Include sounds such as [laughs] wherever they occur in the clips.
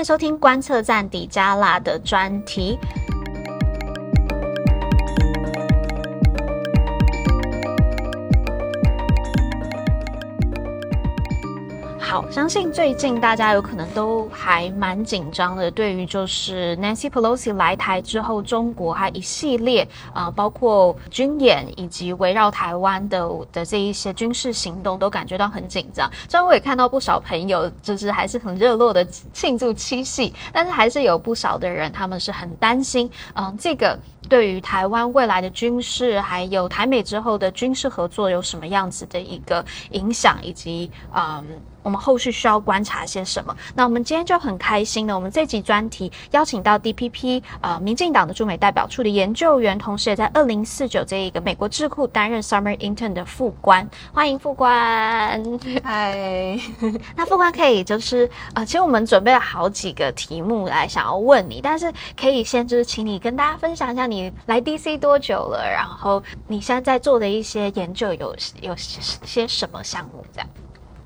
迎收听观测站底加拉的专题。好，相信最近大家有可能都还蛮紧张的，对于就是 Nancy Pelosi 来台之后，中国还一系列啊、包括军演以及围绕台湾的的这一些军事行动，都感觉到很紧张。虽然我也看到不少朋友就是还是很热络的庆祝七夕，但是还是有不少的人他们是很担心，嗯、这个对于台湾未来的军事，还有台美之后的军事合作有什么样子的一个影响，以及嗯。呃我们后续需要观察些什么？那我们今天就很开心的，我们这集专题邀请到 DPP 呃民进党的驻美代表处的研究员，同时也在二零四九这一个美国智库担任 Summer Intern 的副官，欢迎副官。嗨，[laughs] 那副官可以就是呃，其实我们准备了好几个题目来想要问你，但是可以先就是请你跟大家分享一下你来 DC 多久了，然后你现在在做的一些研究有有些什么项目这样。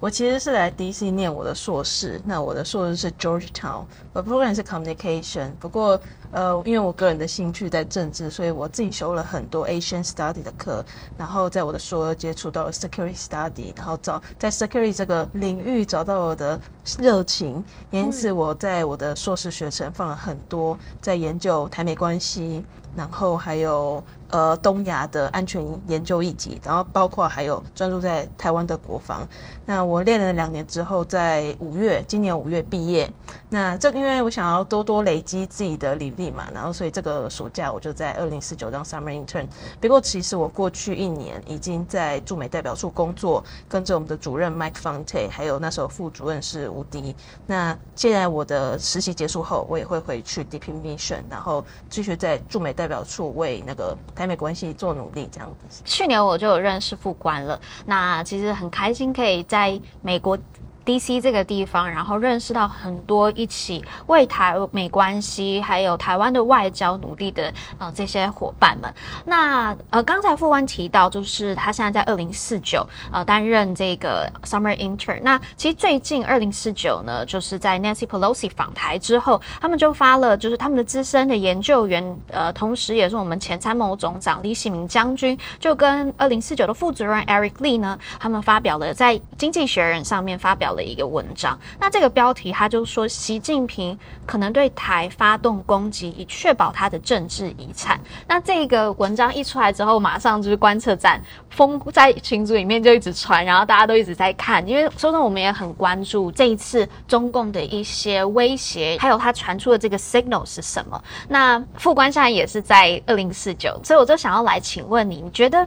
我其实是来 DC 念我的硕士，那我的硕士是 Georgetown，我 program 是 Communication。不过，呃，因为我个人的兴趣在政治，所以我自己修了很多 Asian Study 的课，然后在我的硕二接触到了 Security Study，然后找在 Security 这个领域找到我的热情，因此我在我的硕士学程放了很多在研究台美关系，然后还有。呃，东亚的安全研究议题，然后包括还有专注在台湾的国防。那我练了两年之后，在五月，今年五月毕业。那这因为我想要多多累积自己的履历嘛，然后所以这个暑假我就在二零四九当 summer intern。不过其实我过去一年已经在驻美代表处工作，跟着我们的主任 Mike Fonte，还有那时候副主任是吴迪。那现在我的实习结束后，我也会回去 DP Mission，然后继续在驻美代代表处为那个。台美关系做努力这样子。去年我就有认识副官了，那其实很开心可以在美国。D.C. 这个地方，然后认识到很多一起为台美关系还有台湾的外交努力的呃这些伙伴们。那呃刚才副官提到，就是他现在在二零四九呃担任这个 Summer Intern。那其实最近二零四九呢，就是在 Nancy Pelosi 访台之后，他们就发了就是他们的资深的研究员，呃同时也是我们前参谋总长李喜明将军，就跟二零四九的副主任 Eric Lee 呢，他们发表了在《经济学人》上面发表。的一个文章，那这个标题他就说，习近平可能对台发动攻击，以确保他的政治遗产。那这个文章一出来之后，马上就是观测站封在群组里面就一直传，然后大家都一直在看，因为说真的，我们也很关注这一次中共的一些威胁，还有他传出的这个 signal 是什么。那副官现在也是在二零四九，所以我就想要来请问你，你觉得？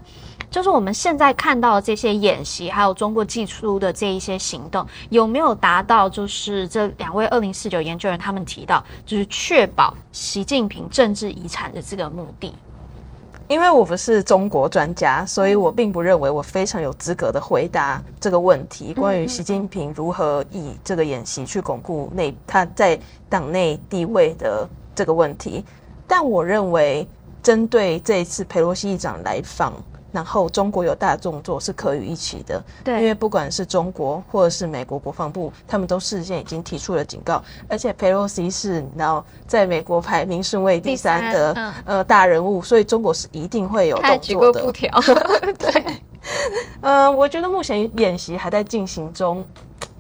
就是我们现在看到的这些演习，还有中国寄出的这一些行动，有没有达到就是这两位二零四九研究员他们提到，就是确保习近平政治遗产的这个目的？因为我不是中国专家，所以我并不认为我非常有资格的回答这个问题，关于习近平如何以这个演习去巩固内他在党内地位的这个问题。但我认为，针对这一次佩洛西议长来访。然后中国有大动作是可以预期的，对，因为不管是中国或者是美国国防部，他们都事先已经提出了警告，而且佩洛西是然后在美国排名顺位第三的呃大人物，所以中国是一定会有动作的。[laughs] 对，嗯、呃，我觉得目前演习还在进行中，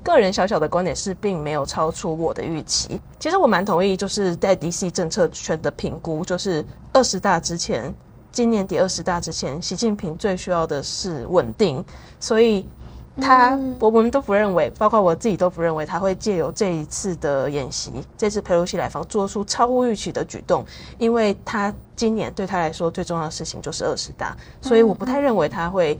个人小小的观点是并没有超出我的预期。其实我蛮同意，就是在 DC 政策圈的评估，就是二十大之前。今年第二十大之前，习近平最需要的是稳定，所以他、嗯、我们都不认为，包括我自己都不认为他会借由这一次的演习，这次佩洛西来访做出超乎预期的举动，因为他今年对他来说最重要的事情就是二十大，所以我不太认为他会。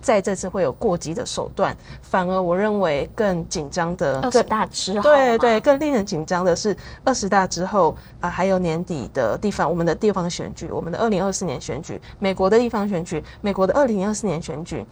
在这次会有过激的手段，反而我认为更紧张的二十大之后，对对，更令人紧张的是二十大之后啊、呃，还有年底的地方，我们的地方选举，我们的二零二四年选举，美国的地方选举，美国的二零二四年选举。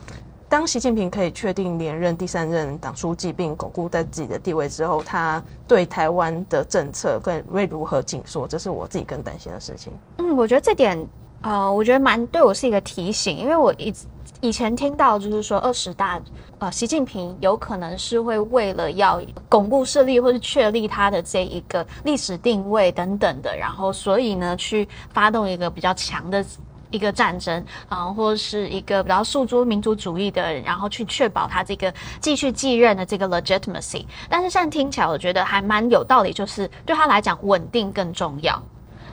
当习近平可以确定连任第三任党书记，并巩固在自己的地位之后，他对台湾的政策更会如何紧缩？这是我自己更担心的事情。嗯，我觉得这点。呃，我觉得蛮对我是一个提醒，因为我以以前听到就是说二十大，呃，习近平有可能是会为了要巩固势力或是确立他的这一个历史定位等等的，然后所以呢去发动一个比较强的一个战争啊、或是一个比较诉诸民族主义的，然后去确保他这个继续继任的这个 legitimacy。但是现在听起来，我觉得还蛮有道理，就是对他来讲，稳定更重要。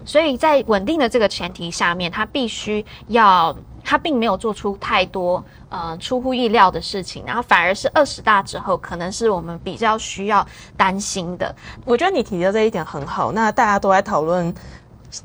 所以在稳定的这个前提下面，他必须要，他并没有做出太多呃出乎意料的事情，然后反而是二十大之后，可能是我们比较需要担心的。我觉得你提的这一点很好。那大家都在讨论，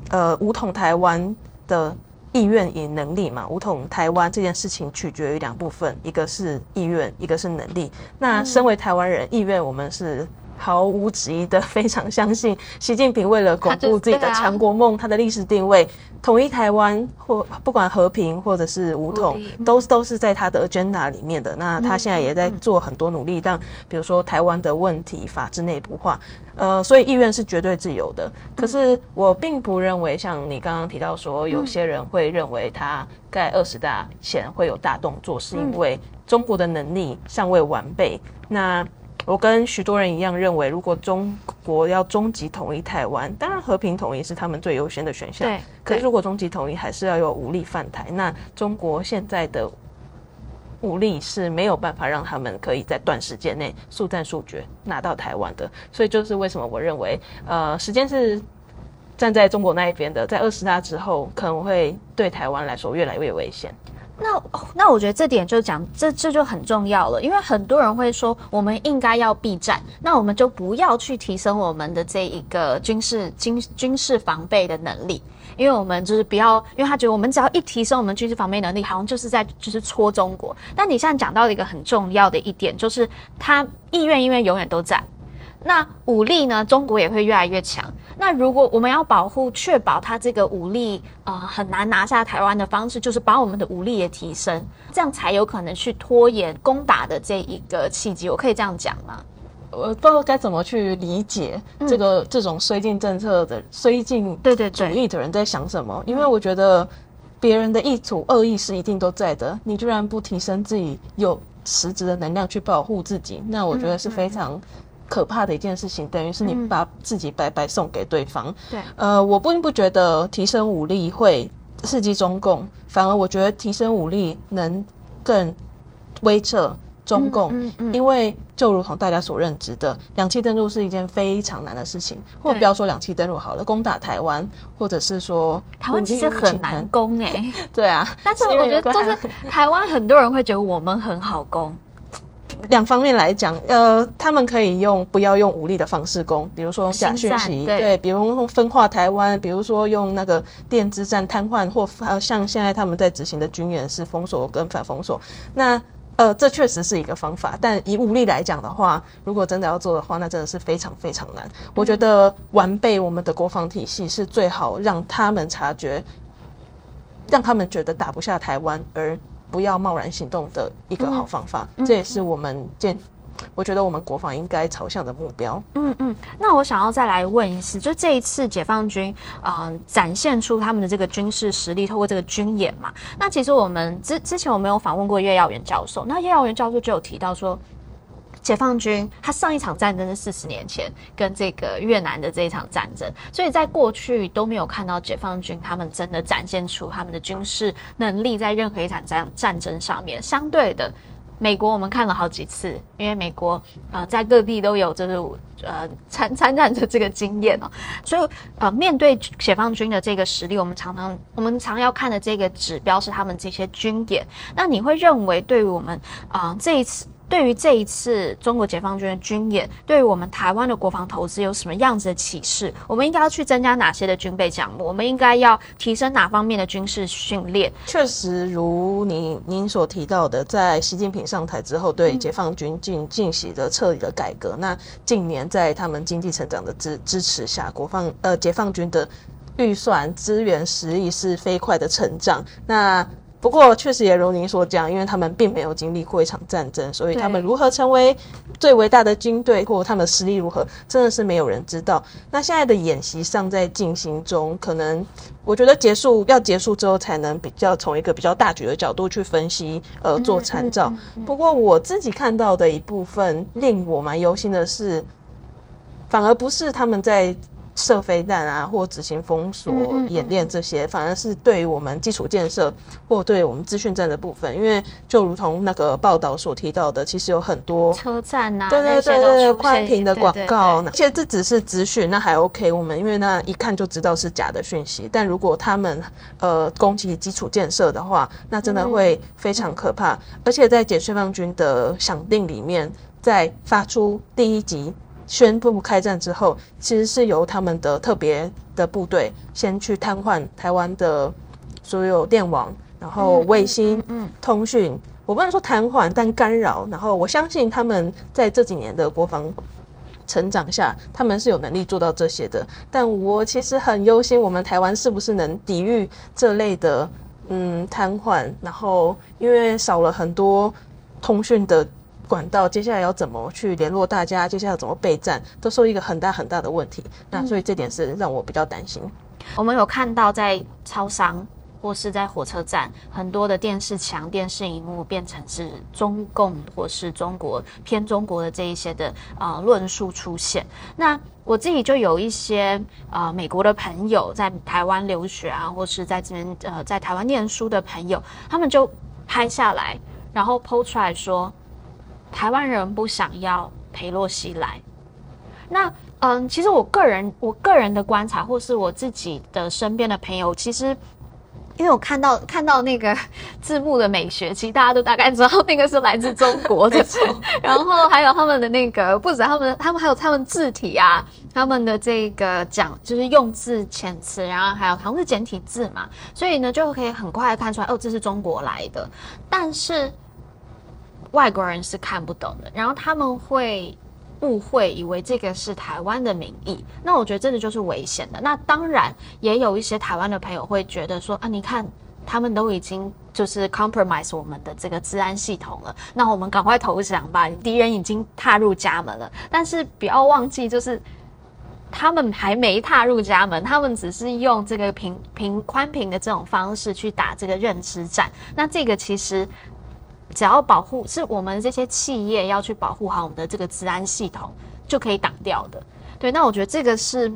呃，武统台湾的意愿与能力嘛。武统台湾这件事情取决于两部分，一个是意愿，一个是能力。那身为台湾人，意愿我们是。毫无质疑的，非常相信 [laughs] 习近平为了巩固自己的强国梦，他的历史定位，统一台湾或不管和平或者是武统，都都是在他的 agenda 里面的。那他现在也在做很多努力，让比如说台湾的问题法治内部化，呃，所以意愿是绝对自由的。可是我并不认为，像你刚刚提到说，有些人会认为他在二十大前会有大动作，是因为中国的能力尚未完备。那我跟许多人一样认为，如果中国要终极统一台湾，当然和平统一是他们最优先的选项。对。可是如果终极统一还是要有武力犯台，那中国现在的武力是没有办法让他们可以在短时间内速战速决拿到台湾的。所以就是为什么我认为，呃，时间是站在中国那一边的，在二十大之后可能会对台湾来说越来越危险。那那我觉得这点就讲这这就很重要了，因为很多人会说我们应该要避战，那我们就不要去提升我们的这一个军事军军事防备的能力，因为我们就是不要，因为他觉得我们只要一提升我们军事防备能力，好像就是在就是戳中国。但你现在讲到了一个很重要的一点，就是他意愿因为永远都在。那武力呢？中国也会越来越强。那如果我们要保护、确保它这个武力呃很难拿下台湾的方式，就是把我们的武力也提升，这样才有可能去拖延攻打的这一个契机。我可以这样讲吗？我不知道该怎么去理解这个、嗯、这种绥靖政策的绥靖对对主义的人在想什么？因为我觉得别人的意图恶意是一定都在的。你居然不提升自己有实质的能量去保护自己，那我觉得是非常。可怕的一件事情，等于是你把自己白白送给对方。对、嗯，呃，我并不觉得提升武力会刺激中共，反而我觉得提升武力能更威慑中共。嗯嗯嗯、因为就如同大家所认知的，两栖登陆是一件非常难的事情，或不要说两栖登陆好了，攻打台湾，或者是说台湾其实很难攻诶、欸。[laughs] 对啊，但是我觉得就是 [laughs] 台湾很多人会觉得我们很好攻。两方面来讲，呃，他们可以用不要用武力的方式攻，比如说假讯息，对，对，比如说分化台湾，比如说用那个电子战瘫痪，或呃，像现在他们在执行的军演是封锁跟反封锁。那呃，这确实是一个方法，但以武力来讲的话，如果真的要做的话，那真的是非常非常难。我觉得完备我们的国防体系是最好让他们察觉，让他们觉得打不下台湾而。不要贸然行动的一个好方法，嗯、这也是我们建，我觉得我们国防应该朝向的目标。嗯嗯，那我想要再来问一次，就这一次解放军啊、呃、展现出他们的这个军事实力，透过这个军演嘛，那其实我们之之前我们有访问过叶耀元教授，那叶耀元教授就有提到说。解放军他上一场战争是四十年前，跟这个越南的这一场战争，所以在过去都没有看到解放军他们真的展现出他们的军事能力在任何一场战战争上面。相对的，美国我们看了好几次，因为美国呃在各地都有就是呃参参战的这个经验哦，所以呃面对解放军的这个实力，我们常常我们常要看的这个指标是他们这些军演。那你会认为对于我们啊、这一次？对于这一次中国解放军的军演，对于我们台湾的国防投资有什么样子的启示？我们应该要去增加哪些的军备项目？我们应该要提升哪方面的军事训练？确实，如您您所提到的，在习近平上台之后，对解放军进进行了彻底的改革。那近年在他们经济成长的支支持下，国防呃解放军的预算资源实力是飞快的成长。那不过确实也如您所讲，因为他们并没有经历过一场战争，所以他们如何成为最伟大的军队，或他们的实力如何，真的是没有人知道。那现在的演习尚在进行中，可能我觉得结束要结束之后，才能比较从一个比较大局的角度去分析，呃，做参照。不过我自己看到的一部分令我蛮忧心的是，反而不是他们在。射飞弹啊，或执行封锁演练这些，反而是对于我们基础建设或对我们资讯战的部分，因为就如同那个报道所提到的，其实有很多车站呐，对对对对，宽频的广告，其实这只是资讯，那还 OK。我们因为那一看就知道是假的讯息，但如果他们呃攻击基础建设的话，那真的会非常可怕。而且在解放军的响定里面，在发出第一级。宣布开战之后，其实是由他们的特别的部队先去瘫痪台湾的所有电网，然后卫星、嗯，通讯。我不能说瘫痪，但干扰。然后我相信他们在这几年的国防成长下，他们是有能力做到这些的。但我其实很忧心，我们台湾是不是能抵御这类的嗯瘫痪？然后因为少了很多通讯的。管道接下来要怎么去联络大家？接下来要怎么备战，都是一个很大很大的问题。那所以这点是让我比较担心。我们有看到在超商或是在火车站，很多的电视墙、电视荧幕变成是中共或是中国偏中国的这一些的呃论述出现。那我自己就有一些呃美国的朋友在台湾留学啊，或是在这边呃在台湾念书的朋友，他们就拍下来，然后 po 出来说。台湾人不想要裴洛西来，那嗯，其实我个人我个人的观察，或是我自己的身边的朋友，其实因为我看到 [laughs] 看到那个字幕的美学，其实大家都大概知道那个是来自中国的，[laughs] 然后还有他们的那个不止他们，他们还有他们字体啊，他们的这个讲就是用字遣词，然后还有好像是简体字嘛，所以呢就可以很快看出来，哦，这是中国来的，但是。外国人是看不懂的，然后他们会误会，以为这个是台湾的名义。那我觉得这个就是危险的。那当然也有一些台湾的朋友会觉得说啊，你看他们都已经就是 compromise 我们的这个治安系统了，那我们赶快投降吧，敌人已经踏入家门了。但是不要忘记，就是他们还没踏入家门，他们只是用这个平平宽平的这种方式去打这个认知战。那这个其实。只要保护是我们这些企业要去保护好我们的这个治安系统，就可以挡掉的。对，那我觉得这个是，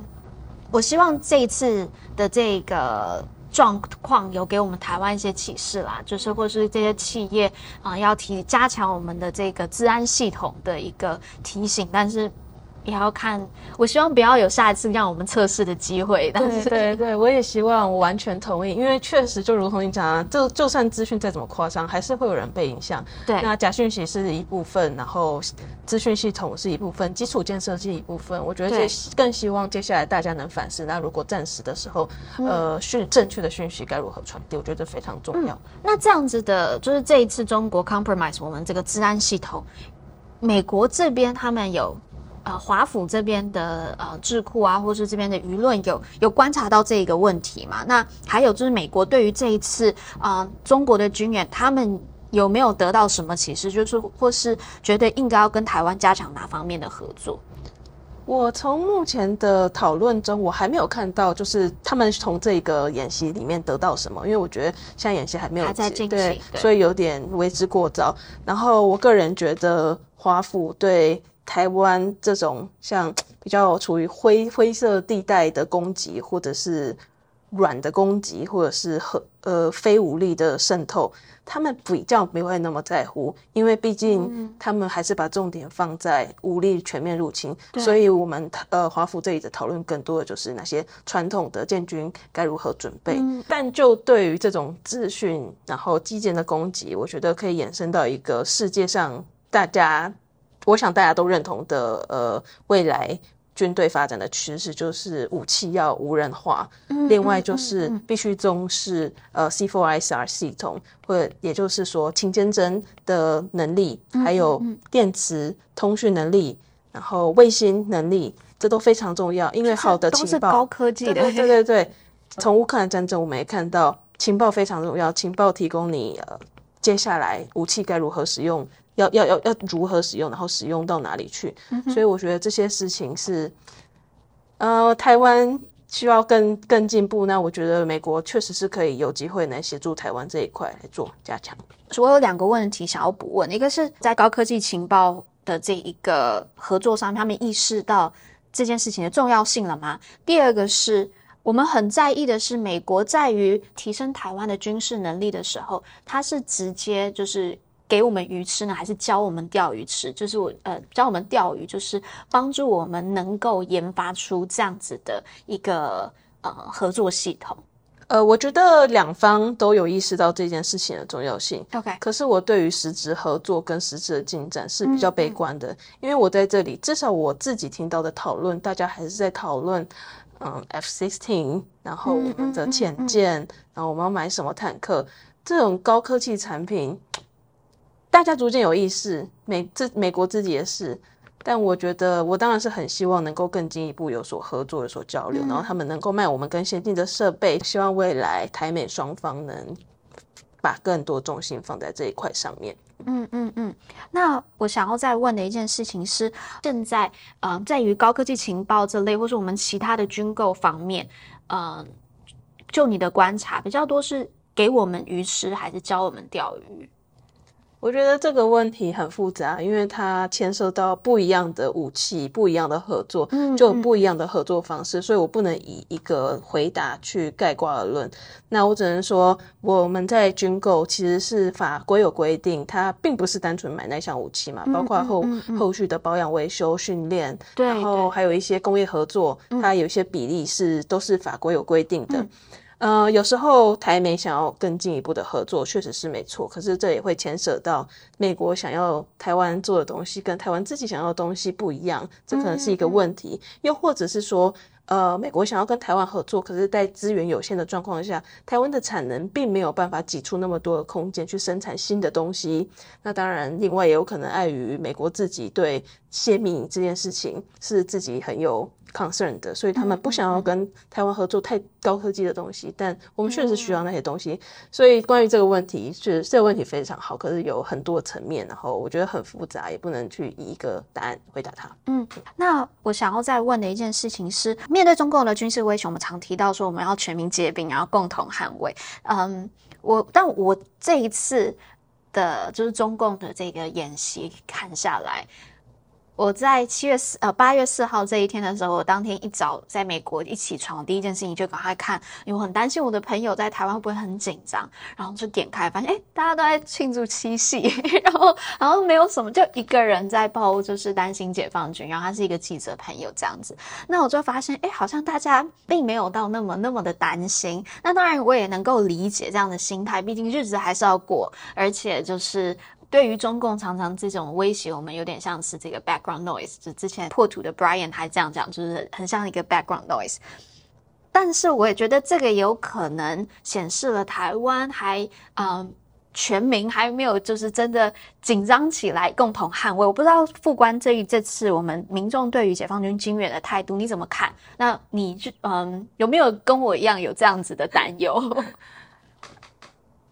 我希望这一次的这个状况有给我们台湾一些启示啦，就是或是这些企业啊、要提加强我们的这个治安系统的一个提醒，但是。也要看，我希望不要有下一次让我们测试的机会。但是对对对，我也希望我完全同意，因为确实就如同你讲啊，就就算资讯再怎么夸张，还是会有人被影响。对，那假讯息是一部分，然后资讯系统是一部分，基础建设是一部分。我觉得这更希望接下来大家能反思。那如果暂时的时候，嗯、呃，讯正确的讯息该如何传递？我觉得非常重要、嗯。那这样子的，就是这一次中国 compromise 我们这个治安系统，美国这边他们有。呃，华府这边的呃智库啊，或是这边的舆论有有观察到这一个问题嘛？那还有就是美国对于这一次啊、呃、中国的军演，他们有没有得到什么启示？就是或是觉得应该要跟台湾加强哪方面的合作？我从目前的讨论中，我还没有看到就是他们从这个演习里面得到什么，因为我觉得现在演习还没有还在进行，对，所以有点为之过早。然后我个人觉得华府对。台湾这种像比较处于灰灰色地带的攻击，或者是软的攻击，或者是和呃非武力的渗透，他们比较不会那么在乎，因为毕竟他们还是把重点放在武力全面入侵。嗯、所以，我们呃华府这里的讨论更多的就是那些传统的建军该如何准备。嗯、但就对于这种资讯然后基建的攻击，我觉得可以延伸到一个世界上大家。我想大家都认同的，呃，未来军队发展的趋势就是武器要无人化，嗯、另外就是必须重视呃 C4ISR 系统，或者也就是说清监侦的能力，还有电磁通讯能力，然后卫星能力，这都非常重要，因为好的情报都是高科技的，对对对对。从乌克兰战争我们也看到，情报非常重要，情报提供你呃接下来武器该如何使用，要要要要如何使用，然后使用到哪里去。嗯、所以我觉得这些事情是呃台湾需要更更进步。那我觉得美国确实是可以有机会来协助台湾这一块来做加强。我有两个问题想要补问，一个是在高科技情报的这一个合作上，他们意识到这件事情的重要性了吗？第二个是我们很在意的是，美国在于提升台湾的军事能力的时候，它是直接就是给我们鱼吃呢，还是教我们钓鱼吃？就是我呃教我们钓鱼，就是帮助我们能够研发出这样子的一个呃合作系统。呃，我觉得两方都有意识到这件事情的重要性。OK，可是我对于实质合作跟实质的进展是比较悲观的，嗯嗯、因为我在这里，至少我自己听到的讨论，大家还是在讨论，嗯，F-16，然后我们的潜舰，嗯嗯嗯、然后我们要买什么坦克，这种高科技产品，大家逐渐有意识，美自美国自己也是。但我觉得，我当然是很希望能够更进一步有所合作、有所交流，嗯、然后他们能够卖我们更先进的设备。希望未来台美双方能把更多重心放在这一块上面。嗯嗯嗯。那我想要再问的一件事情是，现在呃，在于高科技情报这类，或是我们其他的军购方面，呃，就你的观察，比较多是给我们鱼吃，还是教我们钓鱼？我觉得这个问题很复杂，因为它牵涉到不一样的武器、不一样的合作，就有不一样的合作方式，嗯嗯、所以我不能以一个回答去概括而论。那我只能说，我们在军购其实是法规有规定，它并不是单纯买那项武器嘛，包括后嗯嗯嗯后续的保养、维修、训练，然后还有一些工业合作，它有一些比例是都是法规有规定的。嗯呃，有时候台美想要更进一步的合作，确实是没错。可是这也会牵涉到美国想要台湾做的东西跟台湾自己想要的东西不一样，这可能是一个问题。又或者是说，呃，美国想要跟台湾合作，可是在资源有限的状况下，台湾的产能并没有办法挤出那么多的空间去生产新的东西。那当然，另外也有可能碍于美国自己对泄密这件事情是自己很有。Concern 的，所以他们不想要跟台湾合作太高科技的东西，但我们确实需要那些东西。所以关于这个问题，是这个问题非常好，可是有很多层面，然后我觉得很复杂，也不能去以一个答案回答它。嗯，那我想要再问的一件事情是，面对中共的军事威胁，我们常提到说我们要全民皆兵，然后共同捍卫。嗯，我但我这一次的就是中共的这个演习看下来。我在七月四呃八月四号这一天的时候，我当天一早在美国一起床，第一件事情就赶快看，因为我很担心我的朋友在台湾会不会很紧张，然后就点开发现，哎，大家都在庆祝七夕，[laughs] 然后然后没有什么，就一个人在报，就是担心解放军，然后他是一个记者朋友这样子，那我就发现，哎，好像大家并没有到那么那么的担心，那当然我也能够理解这样的心态，毕竟日子还是要过，而且就是。对于中共常常这种威胁，我们有点像是这个 background noise。就之前破土的 Brian 还这样讲，就是很像一个 background noise。但是我也觉得这个有可能显示了台湾还嗯全民还没有就是真的紧张起来，共同捍卫。我不知道副官这一这次我们民众对于解放军军援的态度你怎么看？那你就嗯有没有跟我一样有这样子的担忧？[laughs]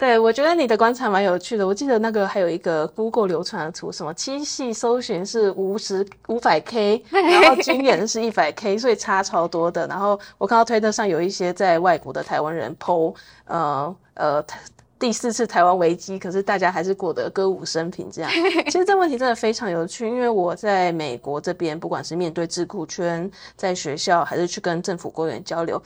对，我觉得你的观察蛮有趣的。我记得那个还有一个 Google 流传的图，什么七系搜寻是五十五百 K，[laughs] 然后军演是一百 K，所以差超多的。然后我看到推特上有一些在外国的台湾人 PO，呃呃，第四次台湾危机，可是大家还是过得歌舞升平这样。[laughs] 其实这问题真的非常有趣，因为我在美国这边，不管是面对智库圈，在学校，还是去跟政府官员交流。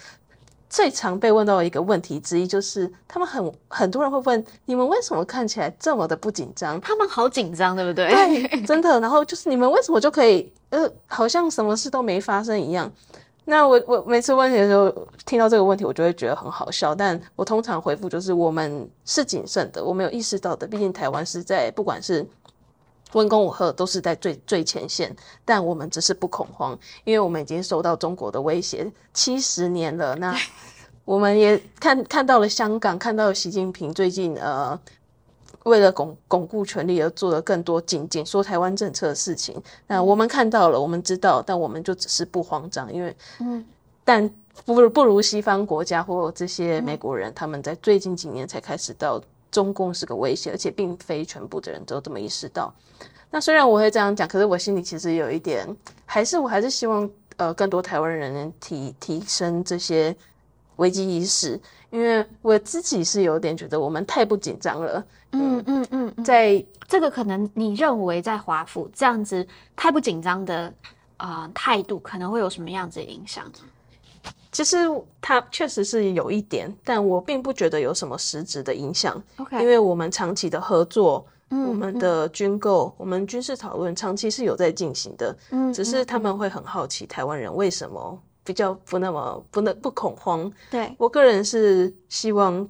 最常被问到的一个问题之一，就是他们很很多人会问，你们为什么看起来这么的不紧张？他们好紧张，对不对？对，真的。然后就是你们为什么就可以，呃，好像什么事都没发生一样？那我我每次问题的时候，听到这个问题，我就会觉得很好笑。但我通常回复就是，我们是谨慎的，我没有意识到的。毕竟台湾是在不管是。温公武吓都是在最最前线，但我们只是不恐慌，因为我们已经受到中国的威胁七十年了。那 [laughs] 我们也看看到了香港，看到了习近平最近呃，为了巩巩固权力而做了更多紧紧缩台湾政策的事情。那我们看到了，我们知道，但我们就只是不慌张，因为嗯。但不不如西方国家或这些美国人，他们在最近几年才开始到中共是个威胁，而且并非全部的人都这么意识到。那虽然我会这样讲，可是我心里其实有一点，还是我还是希望呃更多台湾人能提提升这些危机意识，因为我自己是有点觉得我们太不紧张了。嗯嗯嗯，嗯，在这个可能你认为在华府这样子太不紧张的啊、呃、态度，可能会有什么样子的影响？其实它确实是有一点，但我并不觉得有什么实质的影响。OK，因为我们长期的合作，嗯、我们的军购、嗯，我们军事讨论长期是有在进行的。嗯，只是他们会很好奇台湾人为什么比较不那么不能不恐慌。对，我个人是希望。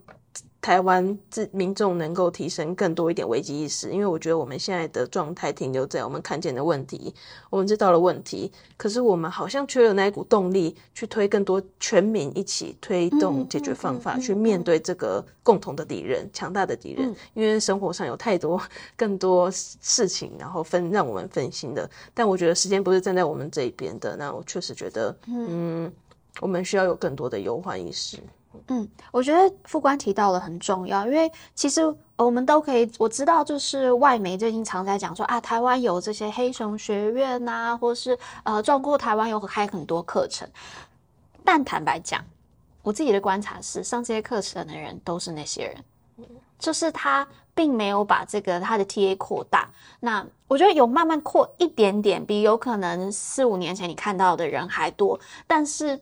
台湾自民众能够提升更多一点危机意识，因为我觉得我们现在的状态停留在我们看见的问题，我们知道了问题，可是我们好像缺了那一股动力去推更多全民一起推动解决方法，去面对这个共同的敌人、强大的敌人。因为生活上有太多更多事情，然后分让我们分心的。但我觉得时间不是站在我们这一边的，那我确实觉得，嗯，我们需要有更多的忧患意识。嗯，我觉得副官提到了很重要，因为其实我们都可以，我知道就是外媒最近常在讲说啊，台湾有这些黑熊学院呐、啊，或是呃，中国台湾有开很多课程。但坦白讲，我自己的观察是，上这些课程的人都是那些人，就是他并没有把这个他的 TA 扩大。那我觉得有慢慢扩一点点，比有可能四五年前你看到的人还多，但是。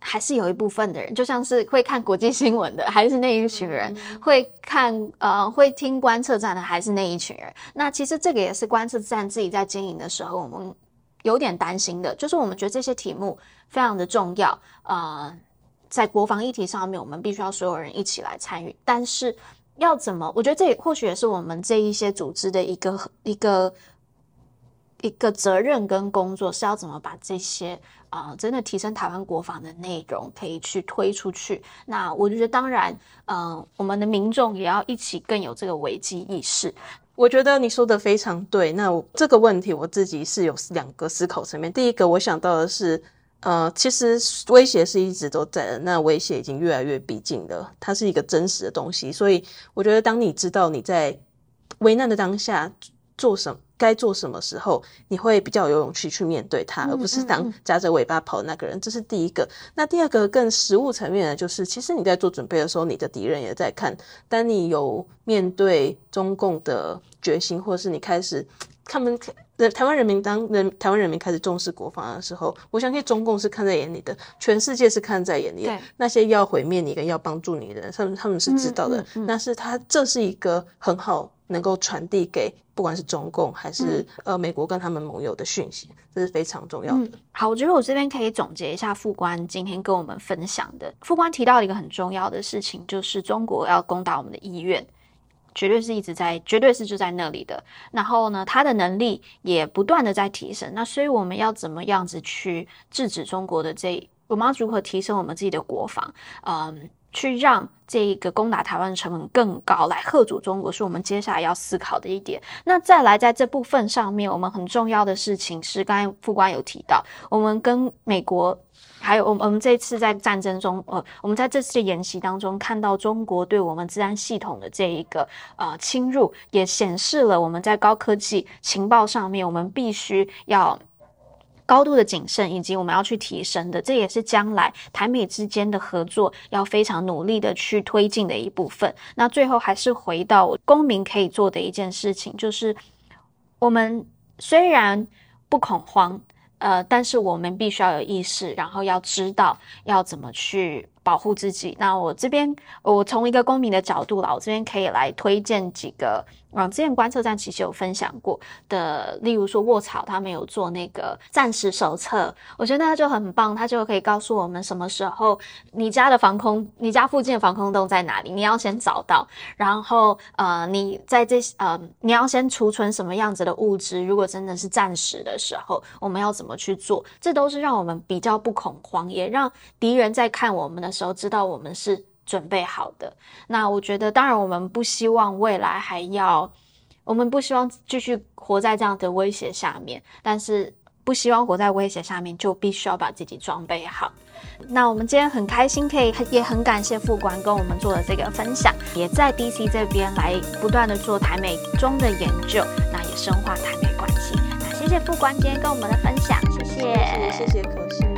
还是有一部分的人，就像是会看国际新闻的，[laughs] 还是那一群人；嗯、会看呃，会听观测站的，还是那一群人。那其实这个也是观测站自己在经营的时候，我们有点担心的，就是我们觉得这些题目非常的重要。呃，在国防议题上面，我们必须要所有人一起来参与。但是要怎么？我觉得这也或许也是我们这一些组织的一个一个一个责任跟工作，是要怎么把这些。啊、真的提升台湾国防的内容可以去推出去。那我就觉得，当然，嗯、我们的民众也要一起更有这个危机意识。我觉得你说的非常对。那这个问题，我自己是有两个思考层面。第一个，我想到的是，呃，其实威胁是一直都在的，那威胁已经越来越逼近了，它是一个真实的东西。所以，我觉得当你知道你在危难的当下做什么。该做什么时候，你会比较有勇气去面对它，而不是当夹着尾巴跑的那个人。这是第一个。那第二个更实物层面的，就是其实你在做准备的时候，你的敌人也在看。当你有面对中共的决心，或者是你开始他们的台湾人民当人台湾人民开始重视国防的时候，我相信中共是看在眼里的，全世界是看在眼里的。那些要毁灭你跟要帮助你的人，他们他们是知道的。那是他这是一个很好能够传递给。不管是中共还是呃美国跟他们盟友的讯息，这是非常重要的。嗯，好，我觉得我这边可以总结一下副官今天跟我们分享的。副官提到一个很重要的事情，就是中国要攻打我们的意愿，绝对是一直在，绝对是就在那里的。然后呢，他的能力也不断的在提升。那所以我们要怎么样子去制止中国的这？我们要如何提升我们自己的国防？嗯。去让这一个攻打台湾的成本更高，来吓阻中国，是我们接下来要思考的一点。那再来，在这部分上面，我们很重要的事情是，刚才副官有提到，我们跟美国，还有我们我们这次在战争中，呃，我们在这次的演习当中看到中国对我们治安系统的这一个呃侵入，也显示了我们在高科技情报上面，我们必须要。高度的谨慎，以及我们要去提升的，这也是将来台美之间的合作要非常努力的去推进的一部分。那最后还是回到公民可以做的一件事情，就是我们虽然不恐慌，呃，但是我们必须要有意识，然后要知道要怎么去保护自己。那我这边，我从一个公民的角度啦，我这边可以来推荐几个。嗯，之前观测站其实有分享过的，例如说卧槽，他们有做那个战时手册，我觉得那就很棒，他就可以告诉我们什么时候你家的防空，你家附近的防空洞在哪里，你要先找到，然后呃，你在这呃，你要先储存什么样子的物资，如果真的是战时的时候，我们要怎么去做？这都是让我们比较不恐慌，也让敌人在看我们的时候知道我们是。准备好的，那我觉得，当然，我们不希望未来还要，我们不希望继续活在这样的威胁下面，但是不希望活在威胁下面，就必须要把自己装备好。那我们今天很开心，可以也很感谢副官跟我们做的这个分享，也在 DC 这边来不断的做台美中的研究，那也深化台美关系。那谢谢副官今天跟我们的分享，谢谢，谢谢，谢谢可心。